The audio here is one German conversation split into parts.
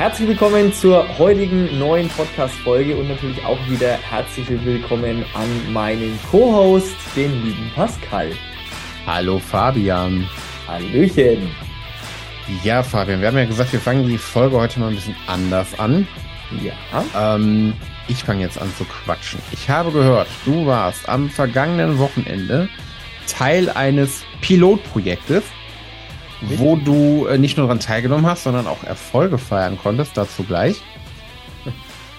Herzlich willkommen zur heutigen neuen Podcast-Folge und natürlich auch wieder herzlich willkommen an meinen Co-Host, den lieben Pascal. Hallo Fabian. Hallöchen. Ja, Fabian, wir haben ja gesagt, wir fangen die Folge heute mal ein bisschen anders an. Ja. Ähm, ich fange jetzt an zu quatschen. Ich habe gehört, du warst am vergangenen Wochenende Teil eines Pilotprojektes wo du äh, nicht nur daran teilgenommen hast, sondern auch Erfolge feiern konntest, dazu gleich.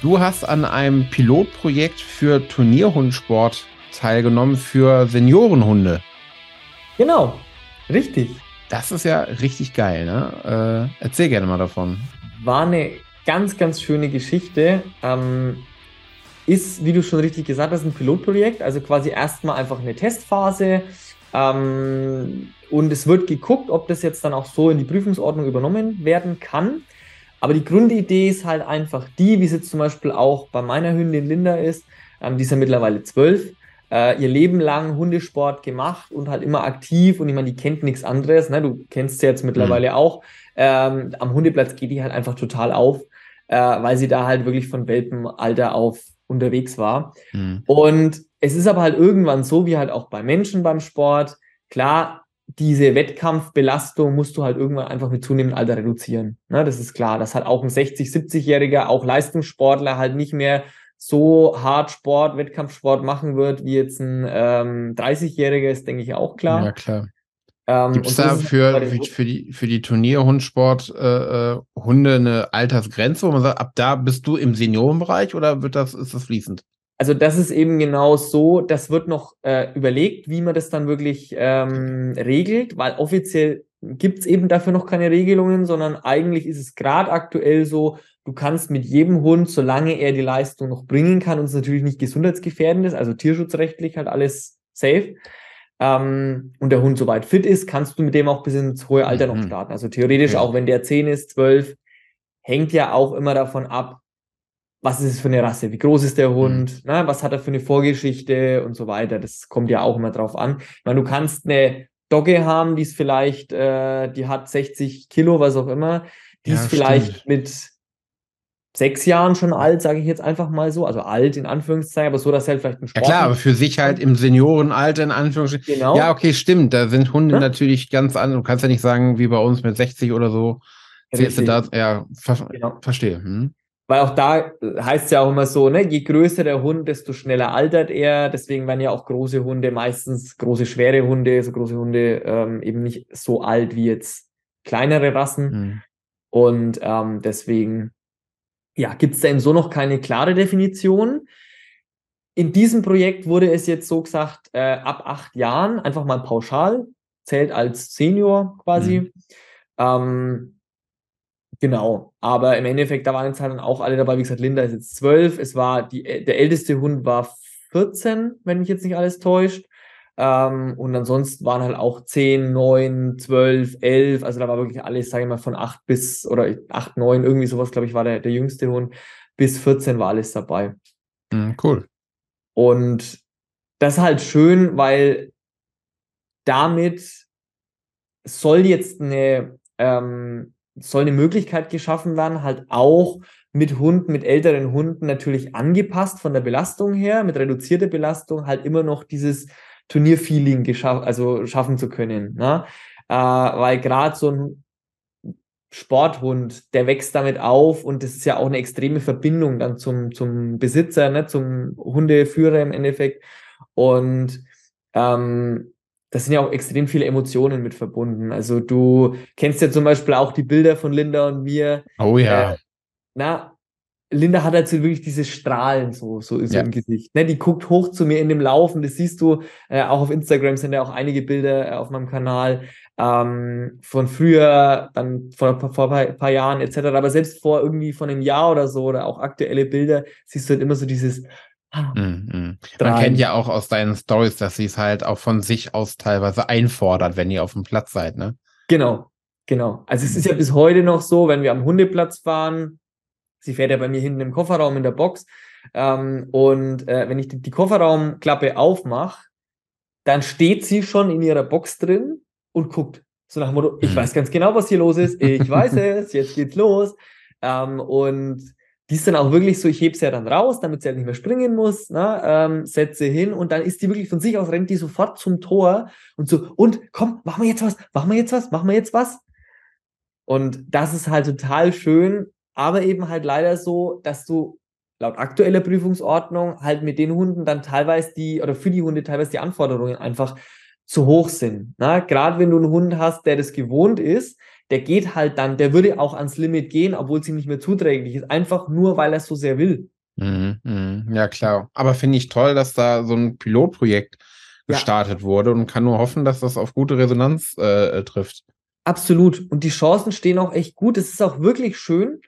Du hast an einem Pilotprojekt für Turnierhundsport teilgenommen für Seniorenhunde. Genau, richtig. Das ist ja richtig geil, ne? Äh, erzähl gerne mal davon. War eine ganz, ganz schöne Geschichte. Ähm, ist, wie du schon richtig gesagt hast, ein Pilotprojekt, also quasi erstmal einfach eine Testphase. Ähm, und es wird geguckt, ob das jetzt dann auch so in die Prüfungsordnung übernommen werden kann. Aber die Grundidee ist halt einfach die, wie es jetzt zum Beispiel auch bei meiner Hündin Linda ist, ähm, die ist ja mittlerweile zwölf, äh, ihr Leben lang Hundesport gemacht und halt immer aktiv und ich meine, die kennt nichts anderes, ne? du kennst sie jetzt mittlerweile mhm. auch. Ähm, am Hundeplatz geht die halt einfach total auf, äh, weil sie da halt wirklich von Welpenalter auf unterwegs war. Mhm. Und es ist aber halt irgendwann so, wie halt auch bei Menschen beim Sport. Klar, diese Wettkampfbelastung musst du halt irgendwann einfach mit zunehmendem Alter reduzieren. Ne, das ist klar, dass halt auch ein 60-, 70-Jähriger, auch Leistungssportler halt nicht mehr so hart Sport, Wettkampfsport machen wird, wie jetzt ein ähm, 30-Jähriger, ist, denke ich, auch klar. Ja, klar. Ähm, Gibt es da für, für, die, für die Turnierhundsport äh, äh, Hunde eine Altersgrenze, wo man sagt, ab da bist du im Seniorenbereich oder wird das, ist das fließend? Also das ist eben genau so, das wird noch äh, überlegt, wie man das dann wirklich ähm, regelt, weil offiziell gibt es eben dafür noch keine Regelungen, sondern eigentlich ist es gerade aktuell so, du kannst mit jedem Hund, solange er die Leistung noch bringen kann und es natürlich nicht gesundheitsgefährdend ist, also tierschutzrechtlich halt alles safe, ähm, und der Hund soweit fit ist, kannst du mit dem auch bis ins hohe Alter mhm. noch starten. Also theoretisch, ja. auch wenn der 10 ist, 12, hängt ja auch immer davon ab, was ist es für eine Rasse, wie groß ist der mhm. Hund, mhm. ne, was hat er für eine Vorgeschichte und so weiter. Das kommt ja auch immer drauf an. Ich meine, du kannst eine Dogge haben, die ist vielleicht, äh, die hat 60 Kilo, was auch immer, die ja, ist vielleicht stimmt. mit sechs Jahren schon alt, sage ich jetzt einfach mal so. Also alt in Anführungszeichen, aber so, dass er halt vielleicht ein Sport. Ja klar, aber für sich halt im Seniorenalter in Anführungszeichen. Genau. Ja, okay, stimmt. Da sind Hunde ja? natürlich ganz anders. Du kannst ja nicht sagen, wie bei uns mit 60 oder so. Da, ja, ver genau. verstehe. Hm. Weil auch da heißt es ja auch immer so, ne, je größer der Hund, desto schneller altert er. Deswegen werden ja auch große Hunde meistens, große, schwere Hunde, so große Hunde ähm, eben nicht so alt wie jetzt kleinere Rassen. Hm. Und ähm, deswegen, ja, gibt es da eben so noch keine klare Definition. In diesem Projekt wurde es jetzt so gesagt, äh, ab acht Jahren, einfach mal pauschal, zählt als Senior quasi. Hm. Ähm, Genau, aber im Endeffekt, da waren jetzt halt dann auch alle dabei. Wie gesagt, Linda ist jetzt zwölf. Es war die, der älteste Hund war 14, wenn mich jetzt nicht alles täuscht. Ähm, und ansonsten waren halt auch 10, 9, 12, 11. Also da war wirklich alles, sage ich mal, von 8 bis oder 8, 9, irgendwie sowas, glaube ich, war der, der jüngste Hund. Bis 14 war alles dabei. Mhm, cool. Und das ist halt schön, weil damit soll jetzt eine ähm, soll eine Möglichkeit geschaffen werden, halt auch mit Hunden, mit älteren Hunden natürlich angepasst von der Belastung her, mit reduzierter Belastung halt immer noch dieses Turnierfeeling geschaff also schaffen zu können. Ne? Äh, weil gerade so ein Sporthund, der wächst damit auf und das ist ja auch eine extreme Verbindung dann zum, zum Besitzer, ne? zum Hundeführer im Endeffekt. Und ähm, das sind ja auch extrem viele Emotionen mit verbunden. Also du kennst ja zum Beispiel auch die Bilder von Linda und mir. Oh ja. Äh, na, Linda hat halt so wirklich diese Strahlen so, so, so ja. im Gesicht. Ne, die guckt hoch zu mir in dem Laufen. Das siehst du äh, auch auf Instagram sind ja auch einige Bilder äh, auf meinem Kanal ähm, von früher, dann vor, vor ein paar Jahren etc. Aber selbst vor irgendwie von einem Jahr oder so oder auch aktuelle Bilder siehst du halt immer so dieses Mhm. Man kennt ja auch aus deinen Stories, dass sie es halt auch von sich aus teilweise einfordert, wenn ihr auf dem Platz seid, ne? Genau, genau. Also es ist ja bis heute noch so, wenn wir am Hundeplatz fahren, sie fährt ja bei mir hinten im Kofferraum in der Box, ähm, und äh, wenn ich die, die Kofferraumklappe aufmache, dann steht sie schon in ihrer Box drin und guckt. So nach dem Motto, ich weiß ganz genau, was hier los ist, ich weiß es, jetzt geht's los. Ähm, und die ist dann auch wirklich so, ich hebe sie ja dann raus, damit sie halt nicht mehr springen muss, ne? ähm, setze hin und dann ist die wirklich von sich aus, rennt die sofort zum Tor und so, und komm, machen wir jetzt was, machen wir jetzt was, machen wir jetzt was. Und das ist halt total schön, aber eben halt leider so, dass du laut aktueller Prüfungsordnung halt mit den Hunden dann teilweise die, oder für die Hunde teilweise die Anforderungen einfach zu hoch sind. Ne? Gerade wenn du einen Hund hast, der das gewohnt ist, der geht halt dann, der würde auch ans Limit gehen, obwohl es ihm nicht mehr zuträglich ist, einfach nur, weil er es so sehr will. Mhm, mhm. Ja, klar. Aber finde ich toll, dass da so ein Pilotprojekt gestartet ja. wurde und kann nur hoffen, dass das auf gute Resonanz äh, äh, trifft. Absolut. Und die Chancen stehen auch echt gut. Es ist auch wirklich schön,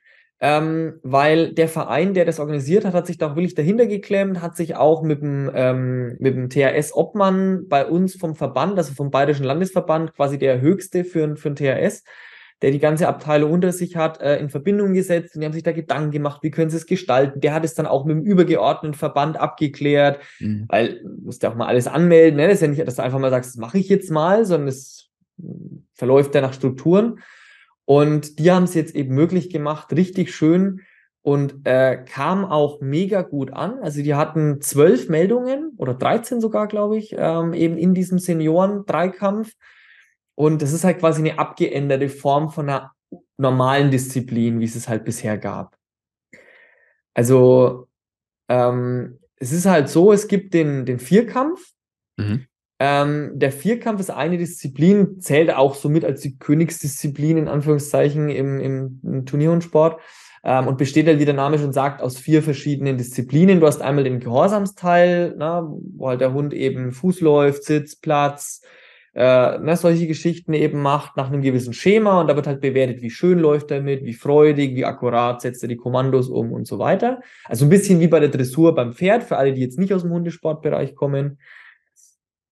ähm, weil der Verein, der das organisiert hat, hat sich da auch wirklich dahinter geklemmt, hat sich auch mit dem, ähm, mit dem THS-Obmann bei uns vom Verband, also vom Bayerischen Landesverband, quasi der höchste für, für ein THS, der die ganze Abteilung unter sich hat, äh, in Verbindung gesetzt und die haben sich da Gedanken gemacht, wie können sie es gestalten. Der hat es dann auch mit dem übergeordneten Verband abgeklärt, mhm. weil musst ja auch mal alles anmelden. Ne? Das ist ja nicht, dass du einfach mal sagst, das mache ich jetzt mal, sondern es verläuft ja nach Strukturen. Und die haben es jetzt eben möglich gemacht, richtig schön und äh, kam auch mega gut an. Also die hatten zwölf Meldungen oder 13 sogar, glaube ich, ähm, eben in diesem Senioren-Dreikampf. Und das ist halt quasi eine abgeänderte Form von einer normalen Disziplin, wie es es halt bisher gab. Also ähm, es ist halt so, es gibt den, den Vierkampf. Mhm. Ähm, der Vierkampf ist eine Disziplin, zählt auch somit als die Königsdisziplin in Anführungszeichen im, im, im Turnierhundsport ähm, und besteht halt, wie der Name schon sagt, aus vier verschiedenen Disziplinen. Du hast einmal den Gehorsamsteil, na, wo halt der Hund eben Fuß läuft, Sitz, Platz, äh, ne, solche Geschichten eben macht nach einem gewissen Schema und da wird halt bewertet, wie schön läuft er mit, wie freudig, wie akkurat setzt er die Kommandos um und so weiter. Also ein bisschen wie bei der Dressur beim Pferd, für alle, die jetzt nicht aus dem Hundesportbereich kommen.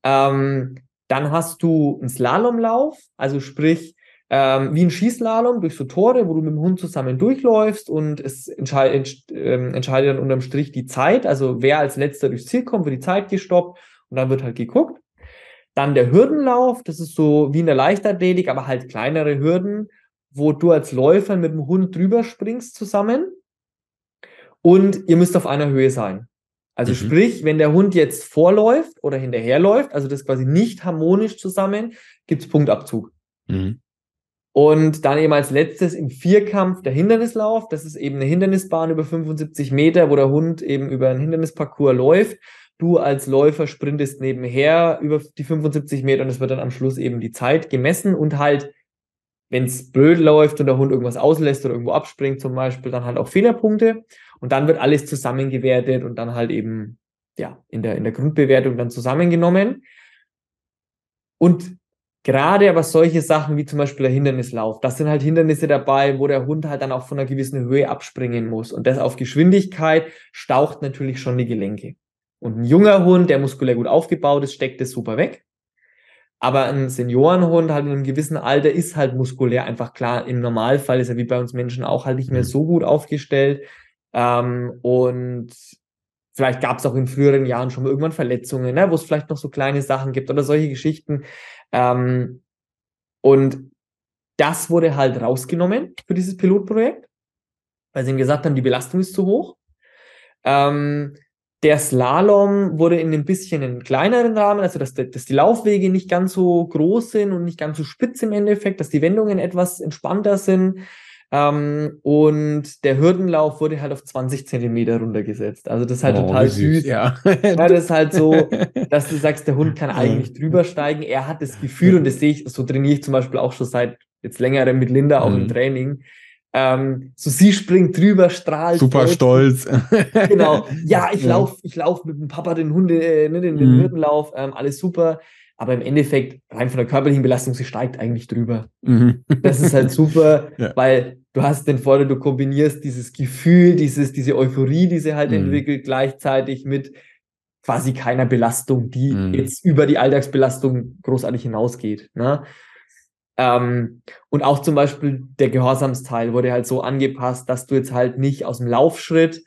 Ähm, dann hast du einen Slalomlauf, also sprich, ähm, wie ein Schießslalom durch so Tore, wo du mit dem Hund zusammen durchläufst und es entscheid, ent, äh, entscheidet dann unterm Strich die Zeit, also wer als letzter durchs Ziel kommt, wird die Zeit gestoppt und dann wird halt geguckt. Dann der Hürdenlauf, das ist so wie in der Leichtathletik, aber halt kleinere Hürden, wo du als Läufer mit dem Hund drüber springst zusammen und ihr müsst auf einer Höhe sein. Also mhm. sprich, wenn der Hund jetzt vorläuft oder hinterherläuft, also das quasi nicht harmonisch zusammen, gibt es Punktabzug. Mhm. Und dann eben als letztes im Vierkampf der Hindernislauf. Das ist eben eine Hindernisbahn über 75 Meter, wo der Hund eben über einen Hindernisparcours läuft du als Läufer sprintest nebenher über die 75 Meter und es wird dann am Schluss eben die Zeit gemessen und halt, wenn es blöd läuft und der Hund irgendwas auslässt oder irgendwo abspringt zum Beispiel, dann halt auch Fehlerpunkte und dann wird alles zusammengewertet und dann halt eben, ja, in der, in der Grundbewertung dann zusammengenommen. Und gerade aber solche Sachen wie zum Beispiel der Hindernislauf, das sind halt Hindernisse dabei, wo der Hund halt dann auch von einer gewissen Höhe abspringen muss. Und das auf Geschwindigkeit staucht natürlich schon die Gelenke. Und ein junger Hund, der muskulär gut aufgebaut ist, steckt es super weg. Aber ein Seniorenhund halt in einem gewissen Alter ist halt muskulär einfach klar. Im Normalfall ist er wie bei uns Menschen auch halt nicht mehr mhm. so gut aufgestellt. Ähm, und vielleicht gab es auch in früheren Jahren schon mal irgendwann Verletzungen, ne, wo es vielleicht noch so kleine Sachen gibt oder solche Geschichten. Ähm, und das wurde halt rausgenommen für dieses Pilotprojekt, weil sie ihm gesagt haben, die Belastung ist zu hoch. Ähm, der Slalom wurde in ein bisschen einen kleineren Rahmen, also dass, dass die Laufwege nicht ganz so groß sind und nicht ganz so spitz im Endeffekt, dass die Wendungen etwas entspannter sind. Ähm, und der Hürdenlauf wurde halt auf 20 Zentimeter runtergesetzt. Also das ist halt oh, total süß. süß. Ja. ja, das ist halt so, dass du sagst, der Hund kann eigentlich drüber steigen. Er hat das Gefühl, und das sehe ich, so trainiere ich zum Beispiel auch schon seit jetzt längerem mit Linda auch mhm. im Training, ähm, so sie springt drüber, strahlt. Super stolz. genau. Ja, ich ja. lauf, ich lauf mit dem Papa den Hunde, äh, ne, den, den mhm. Hürdenlauf, ähm, alles super. Aber im Endeffekt, rein von der körperlichen Belastung, sie steigt eigentlich drüber. Mhm. Das ist halt super, ja. weil du hast den Vorteil, du kombinierst dieses Gefühl, dieses, diese Euphorie, die sie halt mhm. entwickelt, gleichzeitig mit quasi keiner Belastung, die mhm. jetzt über die Alltagsbelastung großartig hinausgeht. Ne? Ähm, und auch zum Beispiel der Gehorsamsteil wurde halt so angepasst, dass du jetzt halt nicht aus dem Laufschritt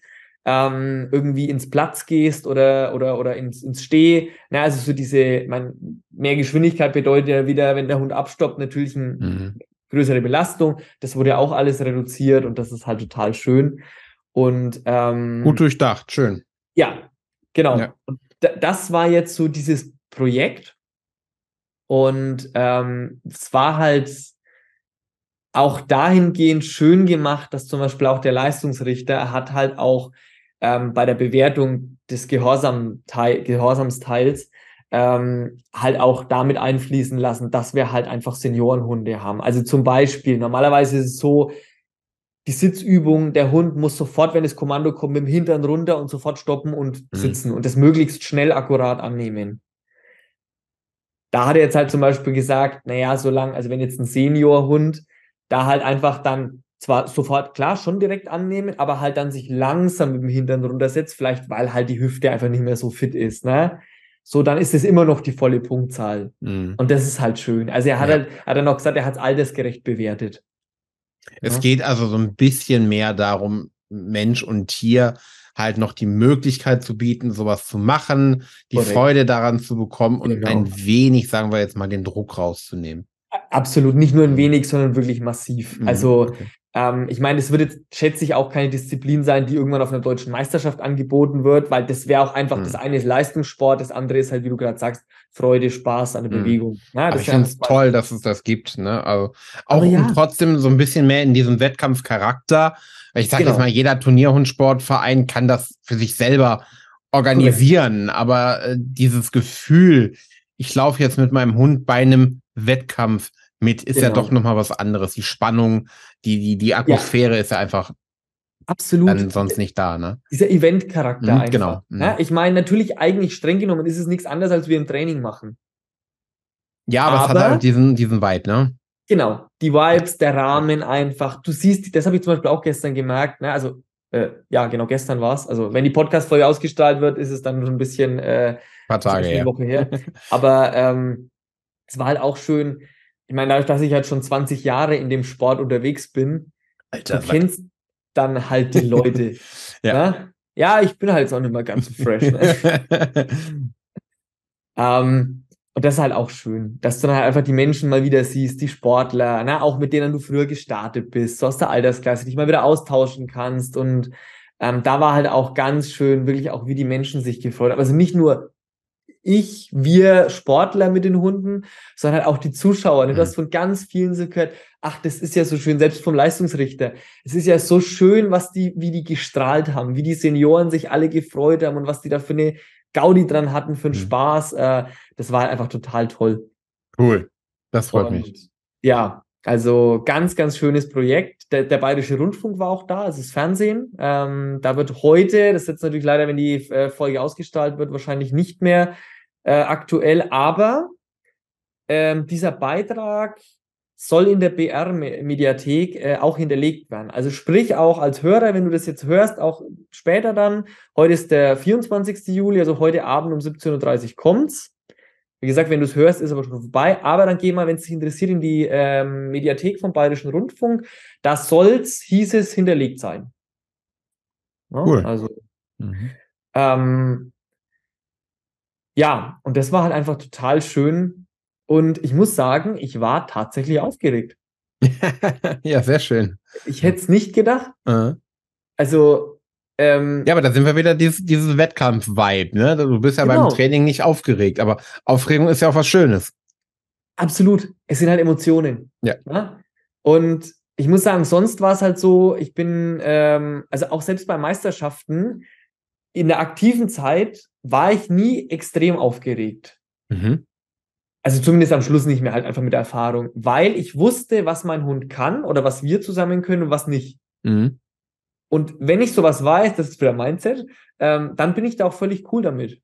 ähm, irgendwie ins Platz gehst oder, oder, oder ins, ins Steh. Na, also so diese, mein, mehr Geschwindigkeit bedeutet ja wieder, wenn der Hund abstoppt, natürlich ein mhm. Größere Belastung. Das wurde ja auch alles reduziert und das ist halt total schön. Und ähm, gut durchdacht, schön. Ja, genau. Ja. Und das war jetzt so dieses Projekt. Und ähm, es war halt auch dahingehend schön gemacht, dass zum Beispiel auch der Leistungsrichter hat halt auch ähm, bei der Bewertung des Gehorsam Gehorsamsteils ähm, halt auch damit einfließen lassen, dass wir halt einfach Seniorenhunde haben. Also zum Beispiel, normalerweise ist es so, die Sitzübung, der Hund muss sofort, wenn das Kommando kommt, mit dem Hintern runter und sofort stoppen und mhm. sitzen und das möglichst schnell akkurat annehmen. Da hat er jetzt halt zum Beispiel gesagt, naja, solange, also wenn jetzt ein Seniorhund da halt einfach dann zwar sofort, klar, schon direkt annehmen, aber halt dann sich langsam mit dem Hintern runtersetzt, vielleicht weil halt die Hüfte einfach nicht mehr so fit ist, ne? So, dann ist es immer noch die volle Punktzahl. Mhm. Und das ist halt schön. Also er hat ja. halt, hat er noch gesagt, er hat es altersgerecht bewertet. Es ja. geht also so ein bisschen mehr darum, Mensch und Tier halt noch die Möglichkeit zu bieten, sowas zu machen, die Korrekt. Freude daran zu bekommen und genau. ein wenig, sagen wir jetzt mal, den Druck rauszunehmen. Absolut, nicht nur ein wenig, sondern wirklich massiv. Mhm, also okay. Ähm, ich meine, es wird jetzt, schätze ich, auch keine Disziplin sein, die irgendwann auf einer deutschen Meisterschaft angeboten wird, weil das wäre auch einfach, mhm. das eine ist Leistungssport, das andere ist halt, wie du gerade sagst, Freude, Spaß an der mhm. Bewegung. Ja, das ich finde es toll, dass es das gibt. Ne? Also auch ja. um trotzdem so ein bisschen mehr in diesem Wettkampfcharakter. Ich sage genau. jetzt mal, jeder Turnierhundsportverein kann das für sich selber organisieren, Correct. aber äh, dieses Gefühl, ich laufe jetzt mit meinem Hund bei einem Wettkampf mit, ist genau. ja doch nochmal was anderes. Die Spannung, die, die, die Atmosphäre ja. ist ja einfach Absolut. Dann sonst nicht da, ne? Dieser Event-Charakter mhm, einfach. Genau. Mhm. Ja, ich meine, natürlich eigentlich streng genommen ist es nichts anderes, als wir im Training machen. Ja, aber, aber es hat halt diesen, diesen Vibe, ne? Genau. Die Vibes, der Rahmen einfach. Du siehst, das habe ich zum Beispiel auch gestern gemerkt, ne? Also, äh, ja, genau, gestern war es. Also, wenn die Podcast-Folge ausgestrahlt wird, ist es dann schon ein bisschen äh, ein paar Tage her. Woche her. aber ähm, es war halt auch schön, ich meine, dadurch, dass ich halt schon 20 Jahre in dem Sport unterwegs bin, Alter, du kennst dann halt die Leute. ja. Ne? ja, ich bin halt auch nicht mehr ganz fresh. Ne? ähm, und das ist halt auch schön, dass du dann halt einfach die Menschen mal wieder siehst, die Sportler, ne? auch mit denen du früher gestartet bist, so aus der Altersklasse, dich mal wieder austauschen kannst. Und ähm, da war halt auch ganz schön, wirklich auch, wie die Menschen sich gefreut haben. Also nicht nur ich, wir Sportler mit den Hunden, sondern halt auch die Zuschauer. Ne? Du hast mhm. von ganz vielen so gehört, ach, das ist ja so schön, selbst vom Leistungsrichter. Es ist ja so schön, was die, wie die gestrahlt haben, wie die Senioren sich alle gefreut haben und was die da für eine Gaudi dran hatten, für einen mhm. Spaß. Äh, das war halt einfach total toll. Cool. Das freut und, mich. Ja, also ganz, ganz schönes Projekt. Der, der Bayerische Rundfunk war auch da, also das Fernsehen. Ähm, da wird heute, das ist jetzt natürlich leider, wenn die äh, Folge ausgestrahlt wird, wahrscheinlich nicht mehr äh, aktuell, aber ähm, dieser Beitrag soll in der BR-Mediathek äh, auch hinterlegt werden. Also sprich auch als Hörer, wenn du das jetzt hörst, auch später dann, heute ist der 24. Juli, also heute Abend um 17.30 Uhr kommt's. Wie gesagt, wenn du es hörst, ist aber schon vorbei. Aber dann geh mal, wenn es dich interessiert, in die ähm, Mediathek vom Bayerischen Rundfunk. Da soll's, hieß es, hinterlegt sein. Ja, cool. Also, mhm. ähm, ja, und das war halt einfach total schön. Und ich muss sagen, ich war tatsächlich aufgeregt. ja, sehr schön. Ich hätte es nicht gedacht. Uh Also, ähm, ja, aber da sind wir wieder dieses, dieses Wettkampf-Vibe, ne? Du bist ja genau. beim Training nicht aufgeregt, aber Aufregung ist ja auch was Schönes. Absolut. Es sind halt Emotionen. Ja. ja? Und ich muss sagen, sonst war es halt so, ich bin, ähm, also auch selbst bei Meisterschaften, in der aktiven Zeit war ich nie extrem aufgeregt. Mhm. Also zumindest am Schluss nicht mehr halt einfach mit der Erfahrung, weil ich wusste, was mein Hund kann oder was wir zusammen können und was nicht. Mhm. Und wenn ich sowas weiß, das ist wieder Mindset, ähm, dann bin ich da auch völlig cool damit.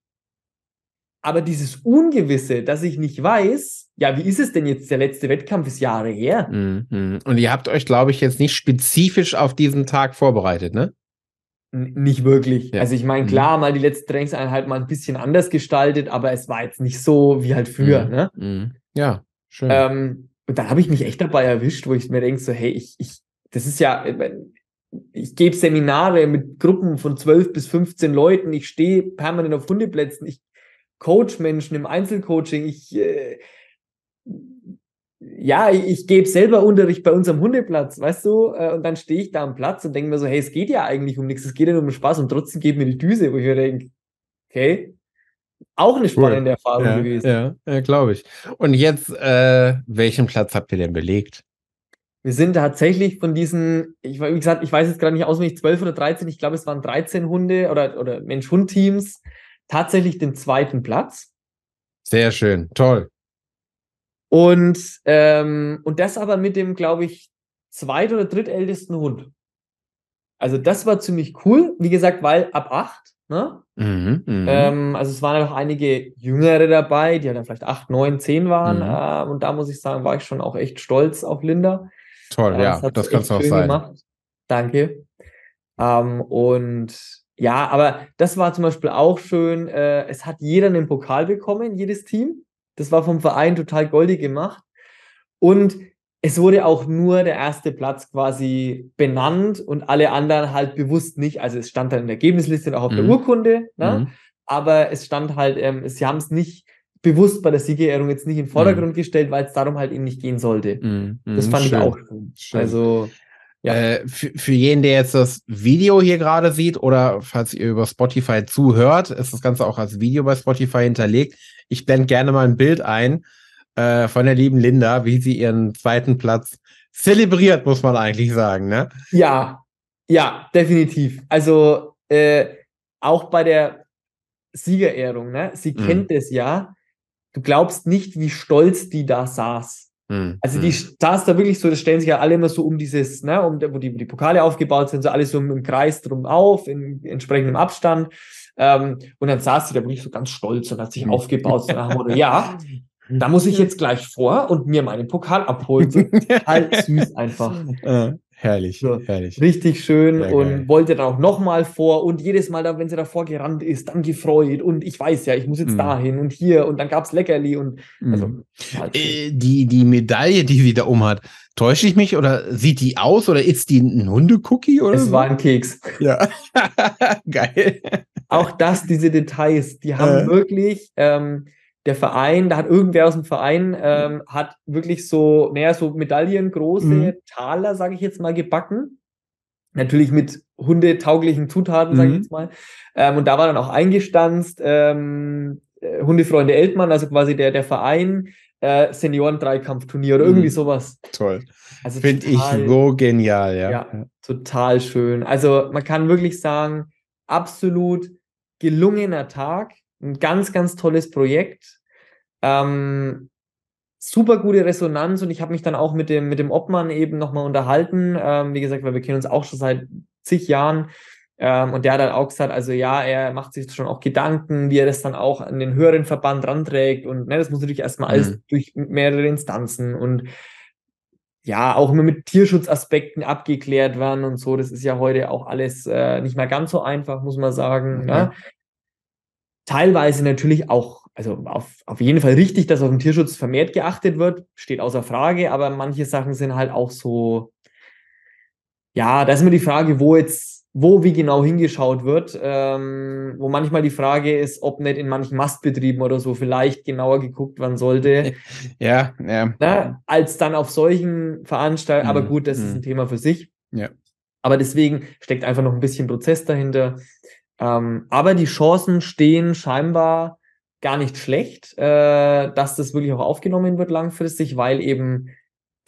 Aber dieses Ungewisse, dass ich nicht weiß, ja, wie ist es denn jetzt? Der letzte Wettkampf ist Jahre her. Mhm. Und ihr habt euch, glaube ich, jetzt nicht spezifisch auf diesen Tag vorbereitet, ne? Nicht wirklich. Ja. Also ich meine, mhm. klar, mal die letzten Trainingseinheit mal ein bisschen anders gestaltet, aber es war jetzt nicht so wie halt früher. Mhm. Ne? Mhm. Ja, schön. Ähm, und dann habe ich mich echt dabei erwischt, wo ich mir denke, so, hey, ich, ich, das ist ja, ich gebe Seminare mit Gruppen von 12 bis 15 Leuten, ich stehe permanent auf Hundeplätzen, ich coach Menschen im Einzelcoaching, ich äh, ja, ich, ich gebe selber Unterricht bei unserem Hundeplatz, weißt du? Äh, und dann stehe ich da am Platz und denke mir so, hey, es geht ja eigentlich um nichts, es geht ja nur um Spaß und trotzdem geht mir die Düse, wo ich mir denke, okay, auch eine spannende cool. Erfahrung ja, gewesen. Ja, ja glaube ich. Und jetzt, äh, welchen Platz habt ihr denn belegt? Wir sind tatsächlich von diesen, ich, wie gesagt, ich weiß jetzt gerade nicht auswendig, 12 oder 13, ich glaube, es waren 13 Hunde oder, oder Mensch-Hund-Teams, tatsächlich den zweiten Platz. Sehr schön, toll. Und, ähm, und das aber mit dem, glaube ich, zweit- oder drittältesten Hund. Also das war ziemlich cool, wie gesagt, weil ab acht, ne? Mhm, mhm. ähm, also es waren auch einige Jüngere dabei, die dann vielleicht acht, neun, zehn waren. Mhm. Äh, und da muss ich sagen, war ich schon auch echt stolz auf Linda. Toll, äh, ja, das kannst du auch sein. Gemacht. Danke. Ähm, und ja, aber das war zum Beispiel auch schön. Äh, es hat jeder einen Pokal bekommen, jedes Team. Das war vom Verein total goldig gemacht. Und es wurde auch nur der erste Platz quasi benannt und alle anderen halt bewusst nicht. Also es stand dann in der Ergebnisliste und auch auf mhm. der Urkunde, ne? Mhm. aber es stand halt, ähm, sie haben es nicht bewusst bei der Siegerehrung jetzt nicht in den Vordergrund mhm. gestellt, weil es darum halt eben nicht gehen sollte. Mhm. Das fand schön. ich auch schön. schön. Also ja. Äh, für, für jeden, der jetzt das Video hier gerade sieht oder falls ihr über Spotify zuhört, ist das Ganze auch als Video bei Spotify hinterlegt. Ich blende gerne mal ein Bild ein äh, von der lieben Linda, wie sie ihren zweiten Platz zelebriert, muss man eigentlich sagen, ne? Ja, ja, definitiv. Also äh, auch bei der Siegerehrung, ne? Sie mhm. kennt es ja. Du glaubst nicht, wie stolz die da saß. Mhm. Also die saß da wirklich so, das stellen sich ja alle immer so um dieses, ne, um wo die, die Pokale aufgebaut sind, so alles so im, Kreis drum auf, in entsprechendem Abstand. Ähm, und dann saß sie da wirklich so ganz stolz und hat sich mhm. aufgebaut so nach dem Motto, ja, da muss ich jetzt gleich vor und mir meinen Pokal abholen. So, halt süß einfach. Herrlich, so, herrlich. Richtig schön ja, und geil. wollte dann auch nochmal vor und jedes Mal, da, wenn sie davor gerannt ist, dann gefreut und ich weiß ja, ich muss jetzt mm. dahin und hier und dann gab es Leckerli und also, mm. halt äh, die, die Medaille, die sie da um hat, täusche ich mich oder sieht die aus oder ist die ein Hundecookie oder? Es so? war ein Keks. Ja, geil. Auch das, diese Details, die haben äh. wirklich ähm, der Verein, da hat irgendwer aus dem Verein, ähm, hat wirklich so, naja, so medaillengroße mhm. Taler, sage ich jetzt mal, gebacken. Natürlich mit hundetauglichen Zutaten, sage ich mhm. jetzt mal. Ähm, und da war dann auch eingestanzt, ähm, äh, Hundefreunde Eltmann, also quasi der, der Verein, äh, Senioren-Dreikampfturnier oder irgendwie mhm. sowas. Toll. Also Finde ich so genial, ja. ja. Total schön. Also man kann wirklich sagen, absolut gelungener Tag ein ganz, ganz tolles Projekt. Ähm, super gute Resonanz und ich habe mich dann auch mit dem, mit dem Obmann eben nochmal unterhalten. Ähm, wie gesagt, weil wir kennen uns auch schon seit zig Jahren. Ähm, und der hat halt auch gesagt, also ja, er macht sich schon auch Gedanken, wie er das dann auch an den höheren Verband ranträgt. Und ne, das muss natürlich erstmal mhm. alles durch mehrere Instanzen und ja, auch immer mit Tierschutzaspekten abgeklärt werden und so. Das ist ja heute auch alles äh, nicht mehr ganz so einfach, muss man sagen. Mhm. Ne? Teilweise natürlich auch, also auf, auf jeden Fall richtig, dass auf den Tierschutz vermehrt geachtet wird, steht außer Frage, aber manche Sachen sind halt auch so, ja, da ist immer die Frage, wo jetzt, wo wie genau hingeschaut wird, ähm, wo manchmal die Frage ist, ob nicht in manchen Mastbetrieben oder so vielleicht genauer geguckt werden sollte. Ja, ja. Ne, als dann auf solchen Veranstaltungen, mhm. aber gut, das mhm. ist ein Thema für sich. Ja. Aber deswegen steckt einfach noch ein bisschen Prozess dahinter. Ähm, aber die Chancen stehen scheinbar gar nicht schlecht, äh, dass das wirklich auch aufgenommen wird langfristig, weil eben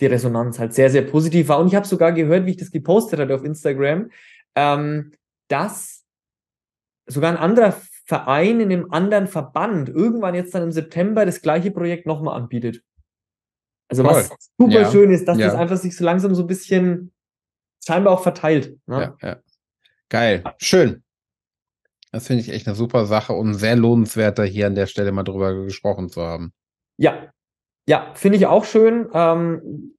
die Resonanz halt sehr, sehr positiv war. Und ich habe sogar gehört, wie ich das gepostet hatte auf Instagram, ähm, dass sogar ein anderer Verein in einem anderen Verband irgendwann jetzt dann im September das gleiche Projekt nochmal anbietet. Also Toll. was super ja. schön ist, dass ja. das einfach sich so langsam so ein bisschen scheinbar auch verteilt. Ne? Ja, ja. Geil, schön. Das finde ich echt eine super Sache und sehr lohnenswerter, hier an der Stelle mal drüber gesprochen zu haben. Ja, ja, finde ich auch schön. Ähm,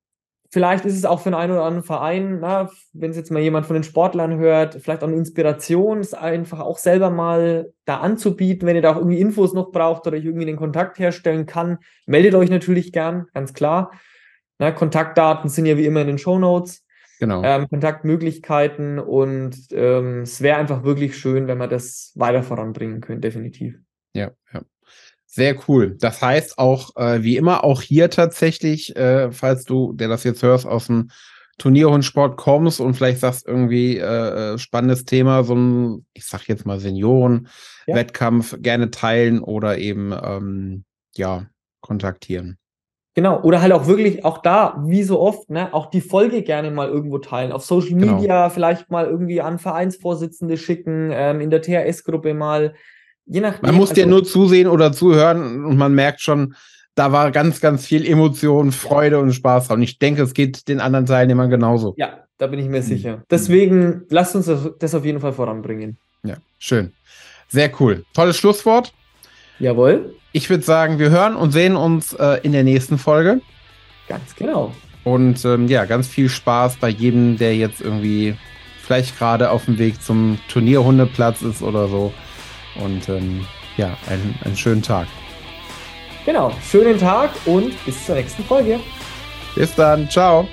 vielleicht ist es auch für einen oder anderen Verein, wenn es jetzt mal jemand von den Sportlern hört, vielleicht auch eine Inspiration, es einfach auch selber mal da anzubieten, wenn ihr da auch irgendwie Infos noch braucht oder ich irgendwie den Kontakt herstellen kann, meldet euch natürlich gern, ganz klar. Na, Kontaktdaten sind ja wie immer in den Show Notes genau. ähm, Kontaktmöglichkeiten und ähm, es wäre einfach wirklich schön, wenn man das weiter voranbringen könnte, definitiv. Ja, ja. Sehr cool. Das heißt auch, äh, wie immer, auch hier tatsächlich, äh, falls du, der das jetzt hörst, aus dem Turnierhundsport kommst und vielleicht sagst irgendwie äh, äh, spannendes Thema, so ein, ich sag jetzt mal Senioren-Wettkampf ja. gerne teilen oder eben ähm, ja kontaktieren. Genau, oder halt auch wirklich auch da, wie so oft, ne, auch die Folge gerne mal irgendwo teilen. Auf Social genau. Media vielleicht mal irgendwie an Vereinsvorsitzende schicken, ähm, in der THS-Gruppe mal. Je nachdem. Man muss also, dir nur zusehen oder zuhören und man merkt schon, da war ganz, ganz viel Emotion, Freude und Spaß dran. Und ich denke, es geht den anderen Teilnehmern genauso. Ja, da bin ich mir mhm. sicher. Deswegen lasst uns das auf jeden Fall voranbringen. Ja, schön. Sehr cool. Tolles Schlusswort. Jawohl. Ich würde sagen, wir hören und sehen uns äh, in der nächsten Folge. Ganz genau. Und ähm, ja, ganz viel Spaß bei jedem, der jetzt irgendwie vielleicht gerade auf dem Weg zum Turnierhundeplatz ist oder so. Und ähm, ja, einen, einen schönen Tag. Genau, schönen Tag und bis zur nächsten Folge. Bis dann, ciao.